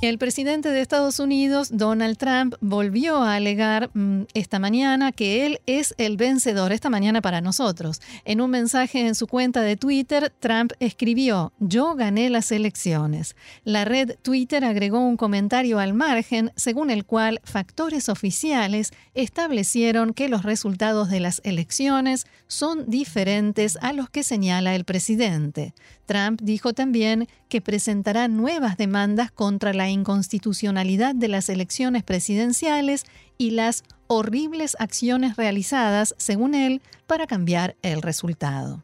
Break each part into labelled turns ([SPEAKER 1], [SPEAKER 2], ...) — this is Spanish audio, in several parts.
[SPEAKER 1] El presidente de Estados Unidos, Donald Trump, volvió a alegar mm, esta mañana que él es el vencedor, esta mañana para nosotros. En un mensaje en su cuenta de Twitter, Trump escribió, yo gané las elecciones. La red Twitter agregó un comentario al margen según el cual factores oficiales establecieron que los resultados de las elecciones son diferentes a los que señala el presidente. Trump dijo también que presentará nuevas demandas contra la inconstitucionalidad de las elecciones presidenciales y las horribles acciones realizadas, según él, para cambiar el resultado.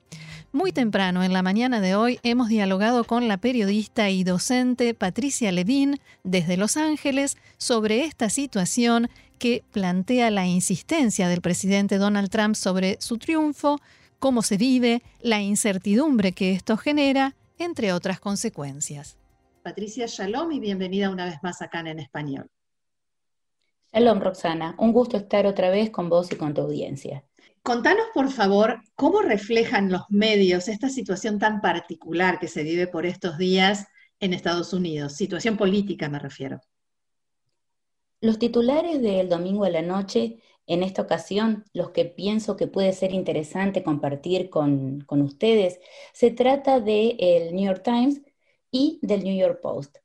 [SPEAKER 1] Muy temprano en la mañana de hoy hemos dialogado con la periodista y docente Patricia Levin desde Los Ángeles sobre esta situación que plantea la insistencia del presidente Donald Trump sobre su triunfo, cómo se vive, la incertidumbre que esto genera, entre otras consecuencias.
[SPEAKER 2] Patricia, shalom y bienvenida una vez más acá en español.
[SPEAKER 3] Shalom, Roxana. Un gusto estar otra vez con vos y con tu audiencia.
[SPEAKER 2] Contanos, por favor, cómo reflejan los medios esta situación tan particular que se vive por estos días en Estados Unidos, situación política me refiero.
[SPEAKER 3] Los titulares del domingo a la noche en esta ocasión, los que pienso que puede ser interesante compartir con, ustedes, se trata del New York Times y del New York Post.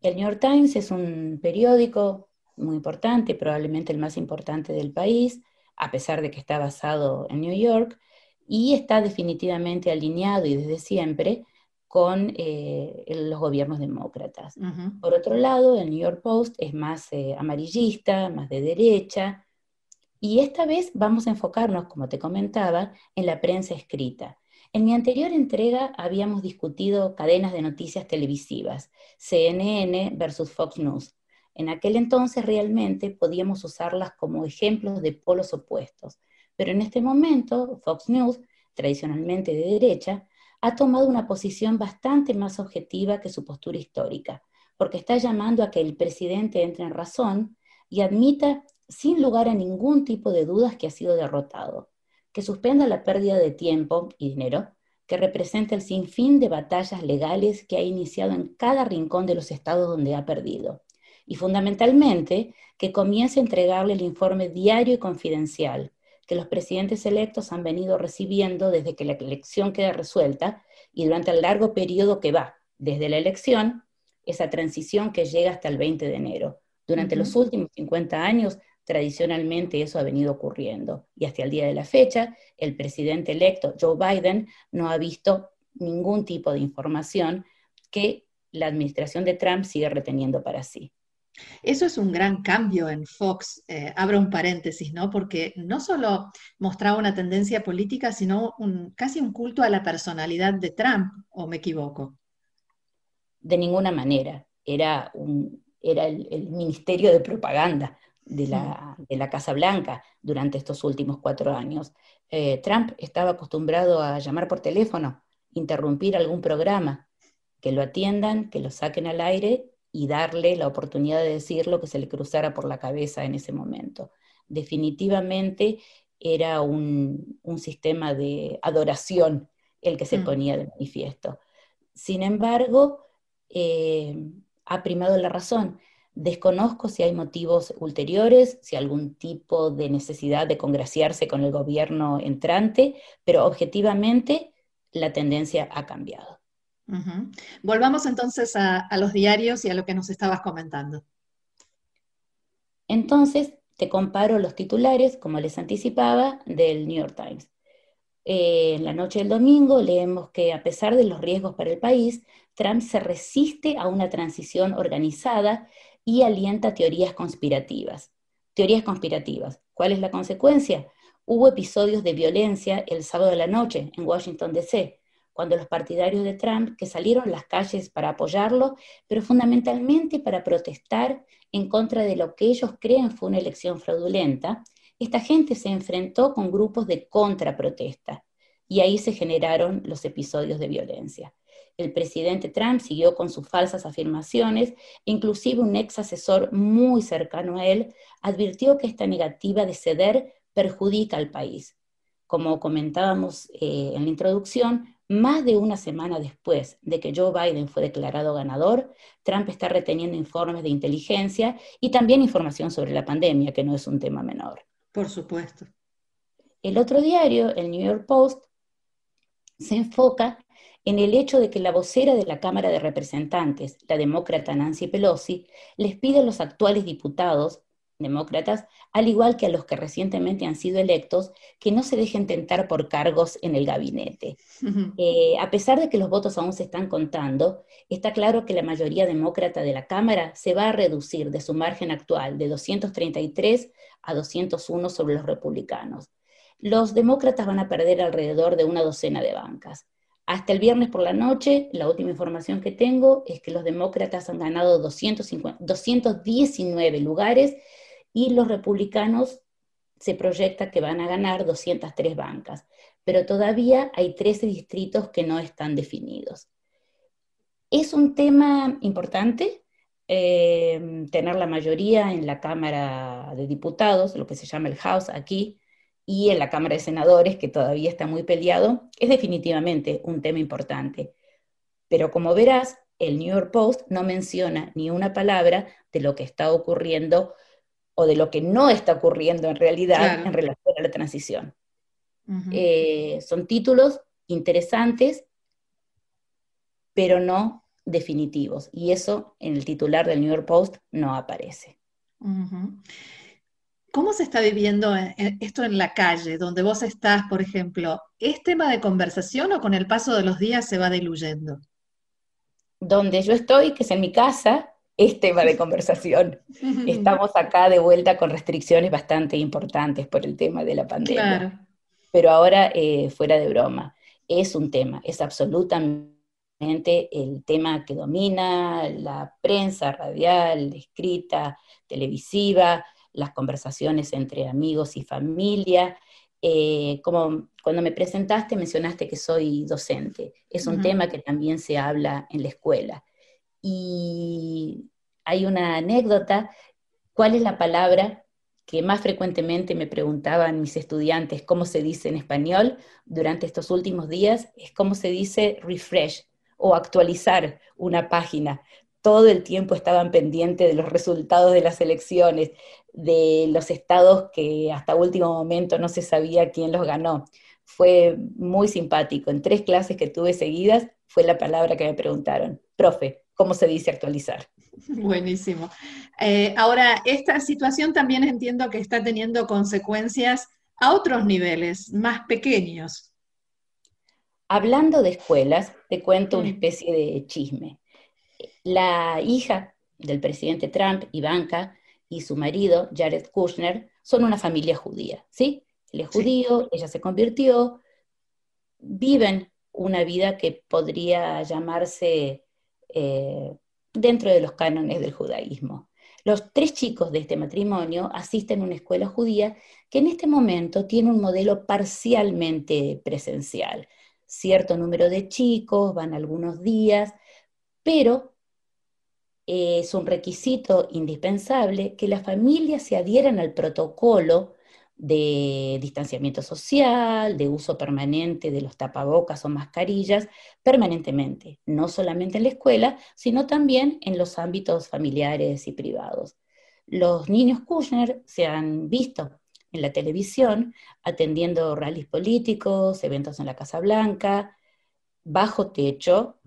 [SPEAKER 3] El New York Times es un periódico muy importante, probablemente el más importante del país, a pesar de que está basado en New York, y está definitivamente alineado y desde siempre con eh, los gobiernos demócratas. Por otro lado, el New York Post es más eh, amarillista, más de derecha, y esta vez vamos a enfocarnos, como te comentaba, en la prensa escrita. En mi anterior entrega habíamos discutido cadenas de noticias televisivas, CNN versus Fox News. En aquel entonces realmente podíamos usarlas como ejemplos de polos opuestos, pero en este momento Fox News, tradicionalmente de derecha, ha tomado una posición bastante más objetiva que su postura histórica, porque está llamando a que el presidente entre en razón y admita sin lugar a ningún tipo de dudas que ha sido derrotado, que suspenda la pérdida de tiempo y dinero, que representa el sinfín de batallas legales que ha iniciado en cada rincón de los estados donde ha perdido, y fundamentalmente que comience a entregarle el informe diario y confidencial que los presidentes electos han venido recibiendo desde que la elección queda resuelta y durante el largo periodo que va desde la elección, esa transición que llega hasta el 20 de enero. Durante los últimos 50 años tradicionalmente eso ha venido ocurriendo. Y hasta el día de la fecha, el presidente electo Joe Biden no ha visto ningún tipo de información que la administración de Trump sigue reteniendo para sí.
[SPEAKER 2] Eso es un gran cambio en Fox, eh, abro un paréntesis, ¿no? Porque no solo mostraba una tendencia política, sino casi un culto a la personalidad de Trump, ¿o me equivoco?
[SPEAKER 3] De ninguna manera. Era, un, era el ministerio de propaganda de la, Casa Blanca durante estos últimos cuatro años. Eh, Trump estaba acostumbrado a llamar por teléfono, interrumpir algún programa, que lo atiendan, que lo saquen al aire y darle la oportunidad de decir lo que se le cruzara por la cabeza en ese momento. Definitivamente era un, sistema de adoración el que se mm. ponía de manifiesto. Sin embargo, eh, ha primado la razón. Desconozco si hay motivos ulteriores, si algún tipo de necesidad de congraciarse con el gobierno entrante, pero objetivamente la tendencia ha cambiado.
[SPEAKER 2] Volvamos entonces a, los diarios y a lo que nos estabas comentando.
[SPEAKER 3] Entonces, te comparo los titulares, como les anticipaba, del New York Times. Eh, en la noche del domingo leemos que a pesar de los riesgos para el país, Trump se resiste a una transición organizada y alienta teorías conspirativas. Teorías conspirativas. ¿Cuál es la consecuencia? Hubo episodios de violencia el sábado de la noche en Washington, D.C., cuando los partidarios de Trump, que salieron a las calles para apoyarlo, pero fundamentalmente para protestar en contra de lo que ellos creen fue una elección fraudulenta, esta gente se enfrentó con grupos de contraprotesta y ahí se generaron los episodios de violencia. El presidente Trump siguió con sus falsas afirmaciones, inclusive un ex asesor muy cercano a él advirtió que esta negativa de ceder perjudica al país. Como comentábamos eh, en la introducción, más de una semana después de que Joe Biden fue declarado ganador, Trump está reteniendo informes de inteligencia y también información sobre la pandemia, que no es un tema menor.
[SPEAKER 2] Por supuesto.
[SPEAKER 3] El otro diario, el New York Post, se enfoca en el hecho de que la vocera de la Cámara de Representantes, la demócrata Nancy Pelosi, les pide a los actuales diputados demócratas, al igual que a los que recientemente han sido electos, que no se dejen tentar por cargos en el gabinete. Eh, a pesar de que los votos aún se están contando, está claro que la mayoría demócrata de la Cámara se va a reducir de su margen actual de 233 a 201 sobre los republicanos. Los demócratas van a perder alrededor de una docena de bancas. Hasta el viernes por la noche, la última información que tengo es que los demócratas han ganado 219 lugares y los republicanos se proyecta que van a ganar 203 bancas, pero todavía hay 13 distritos que no están definidos. Es un tema importante eh, tener la mayoría en la Cámara de Diputados, lo que se llama el House aquí, y en la Cámara de Senadores, que todavía está muy peleado, es definitivamente un tema importante. Pero como verás, el New York Post no menciona ni una palabra de lo que está ocurriendo o de lo que no está ocurriendo en realidad en relación a la transición. Eh, son títulos interesantes, pero no definitivos. Y eso en el titular del New York Post no aparece.
[SPEAKER 2] ¿Cómo se está viviendo esto en la calle, donde vos estás, por ejemplo? ¿Es tema de conversación o con el paso de los días se va diluyendo?
[SPEAKER 3] Donde yo estoy, que es en mi casa, es tema de conversación. Estamos acá de vuelta con restricciones bastante importantes por el tema de la pandemia. Pero ahora, eh, fuera de broma, es un tema, es absolutamente el tema que domina la prensa radial, escrita, televisiva, las conversaciones entre amigos y familia. Eh, como cuando me presentaste mencionaste que soy docente, es un tema que también se habla en la escuela. Y hay una anécdota, ¿cuál es la palabra que más frecuentemente me preguntaban mis estudiantes cómo se dice en español durante estos últimos días? Es cómo se dice refresh o actualizar una página. Todo el tiempo estaban pendientes de los resultados de las elecciones, de los estados que hasta último momento no se sabía quién los ganó. Fue muy simpático. En tres clases que tuve seguidas fue la palabra que me preguntaron. Profe, ¿cómo se dice actualizar?
[SPEAKER 2] Buenísimo. Eh, ahora, esta situación también entiendo que está teniendo consecuencias a otros niveles, más pequeños.
[SPEAKER 3] Hablando de escuelas, te cuento una especie de chisme. La hija del presidente Trump, Ivanka, y su marido, Jared Kushner, son una familia judía, ¿sí? Él es judío, ella se convirtió, viven una vida que podría llamarse eh, dentro de los cánones del judaísmo. Los tres chicos de este matrimonio asisten a una escuela judía que en este momento tiene un modelo parcialmente presencial. Cierto número de chicos, van algunos días, pero es un requisito indispensable que las familias se adhieran al protocolo de distanciamiento social, de uso permanente de los tapabocas o mascarillas, permanentemente, no solamente en la escuela, sino también en los ámbitos familiares y privados. Los niños Kushner se han visto en la televisión atendiendo rallies políticos, eventos en la Casa Blanca, bajo techo,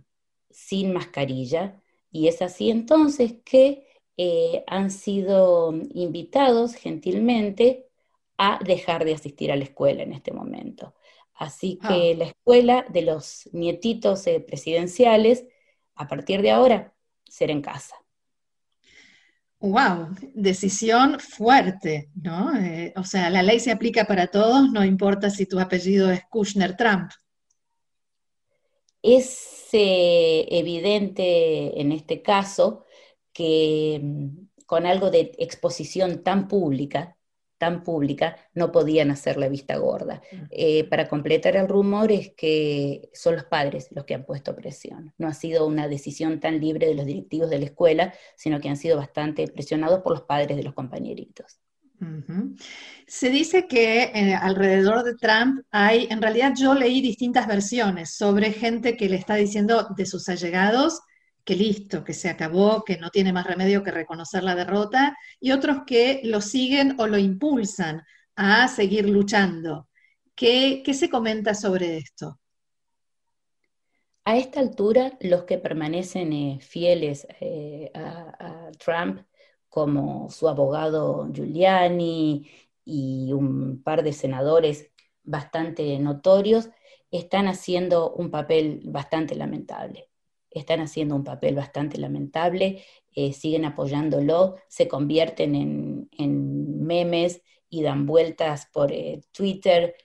[SPEAKER 3] sin mascarilla, y es así entonces que eh, han sido invitados gentilmente a dejar de asistir a la escuela en este momento. Así que ah. la escuela de los nietitos eh, presidenciales, a partir de ahora, será en casa.
[SPEAKER 2] Wow, decisión fuerte, ¿no? Eh, o sea, la ley se aplica para todos, no importa si tu apellido es Kushner Trump.
[SPEAKER 3] Es eh, evidente en este caso que mm, con algo de exposición tan pública, tan pública, no podían hacer la vista gorda. Mm. Eh, para completar el rumor es que son los padres los que han puesto presión. No ha sido una decisión tan libre de los directivos de la escuela, sino que han sido bastante presionados por los padres de los compañeritos.
[SPEAKER 2] Se dice que eh, alrededor de Trump hay, en realidad yo leí distintas versiones sobre gente que le está diciendo de sus allegados que listo, que se acabó, que no tiene más remedio que reconocer la derrota, y otros que lo siguen o lo impulsan a seguir luchando. ¿Qué, se comenta sobre esto?
[SPEAKER 3] A esta altura, los que permanecen eh, fieles eh, a, Trump, como su abogado Giuliani y un par de senadores bastante notorios, están haciendo un papel bastante lamentable están haciendo un papel bastante lamentable, eh, siguen apoyándolo, se convierten en, memes y dan vueltas por eh, Twitter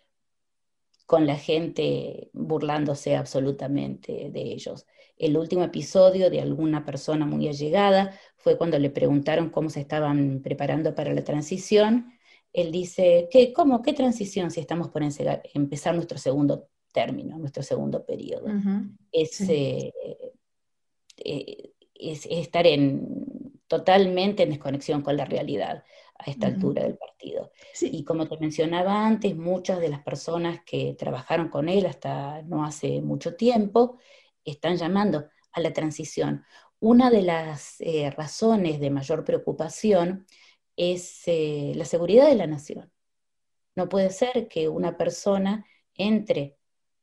[SPEAKER 3] con la gente burlándose absolutamente de ellos. El último episodio de alguna persona muy allegada fue cuando le preguntaron cómo se estaban preparando para la transición. Él dice, ¿qué, ¿cómo? ¿Qué transición si estamos por empezar nuestro segundo término, nuestro segundo periodo? Eh, es, estar en, totalmente en desconexión con la realidad a esta altura del partido. Y como te mencionaba antes, muchas de las personas que trabajaron con él hasta no hace mucho tiempo están llamando a la transición. Una de las eh, razones de mayor preocupación es eh, la seguridad de la nación. No puede ser que una persona entre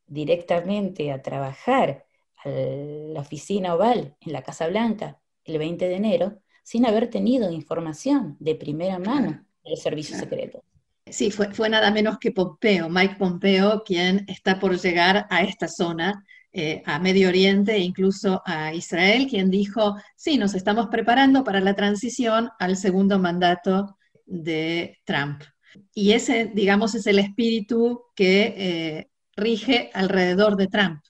[SPEAKER 3] directamente a trabajar a la oficina oval en la Casa Blanca el 20 de enero sin haber tenido información de primera mano del servicio secreto.
[SPEAKER 2] Sí, fue, fue, nada menos que Pompeo, Mike Pompeo, quien está por llegar a esta zona, eh, a Medio Oriente e incluso a Israel, quien dijo, sí, nos estamos preparando para la transición al segundo mandato de Trump. Y ese, digamos, es el espíritu que eh, rige alrededor de Trump.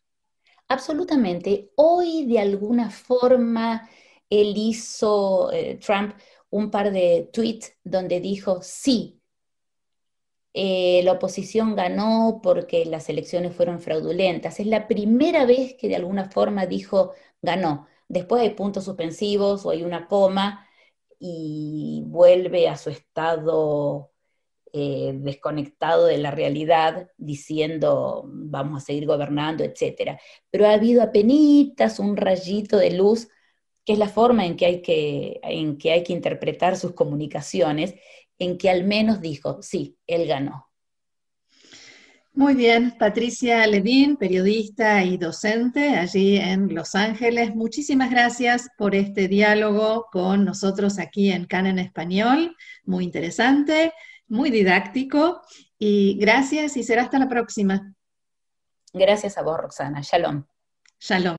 [SPEAKER 3] Absolutamente. Hoy de alguna forma él hizo, eh, Trump, un par de tweets donde dijo, sí, eh, la oposición ganó porque las elecciones fueron fraudulentas. Es la primera vez que de alguna forma dijo ganó. Después hay puntos suspensivos o hay una coma y vuelve a su estado eh, desconectado de la realidad, diciendo vamos a seguir gobernando, etc. Pero ha habido apenas un rayito de luz, que es la forma en que, hay que interpretar sus comunicaciones, en que al menos dijo, sí, él ganó.
[SPEAKER 2] Muy bien, Patricia Levin, periodista y docente allí en Los Ángeles. Muchísimas gracias por este diálogo con nosotros aquí en CAN en Español. Muy interesante muy didáctico y gracias y será hasta la próxima.
[SPEAKER 3] Gracias a vos, Roxana. Shalom.
[SPEAKER 2] Shalom.